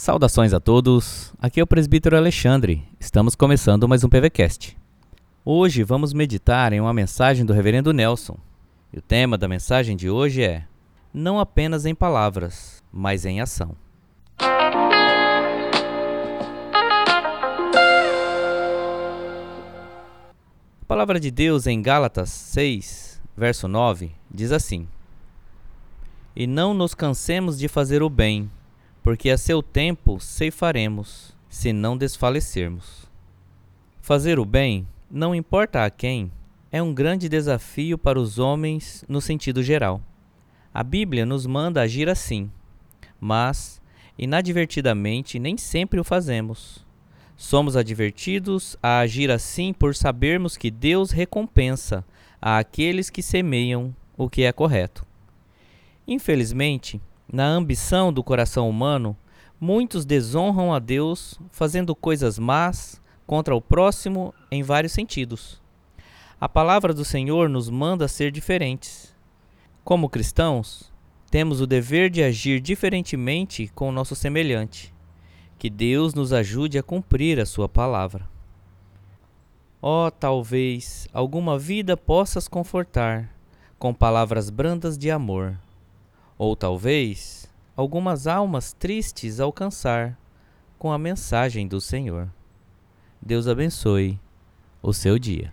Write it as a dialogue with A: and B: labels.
A: Saudações a todos, aqui é o presbítero Alexandre, estamos começando mais um PVCast. Hoje vamos meditar em uma mensagem do reverendo Nelson, e o tema da mensagem de hoje é Não apenas em palavras, mas em ação. A palavra de Deus em Gálatas 6, verso 9, diz assim: E não nos cansemos de fazer o bem, porque a seu tempo ceifaremos, se não desfalecermos. Fazer o bem, não importa a quem, é um grande desafio para os homens no sentido geral. A Bíblia nos manda agir assim, mas, inadvertidamente, nem sempre o fazemos. Somos advertidos a agir assim por sabermos que Deus recompensa a aqueles que semeiam o que é correto. Infelizmente, na ambição do coração humano, muitos desonram a Deus fazendo coisas más contra o próximo em vários sentidos. A palavra do Senhor nos manda ser diferentes. Como cristãos, temos o dever de agir diferentemente com o nosso semelhante. Que Deus nos ajude a cumprir a Sua palavra. Oh, talvez alguma vida possas confortar com palavras brandas de amor ou talvez algumas almas tristes alcançar com a mensagem do Senhor. Deus abençoe o seu dia.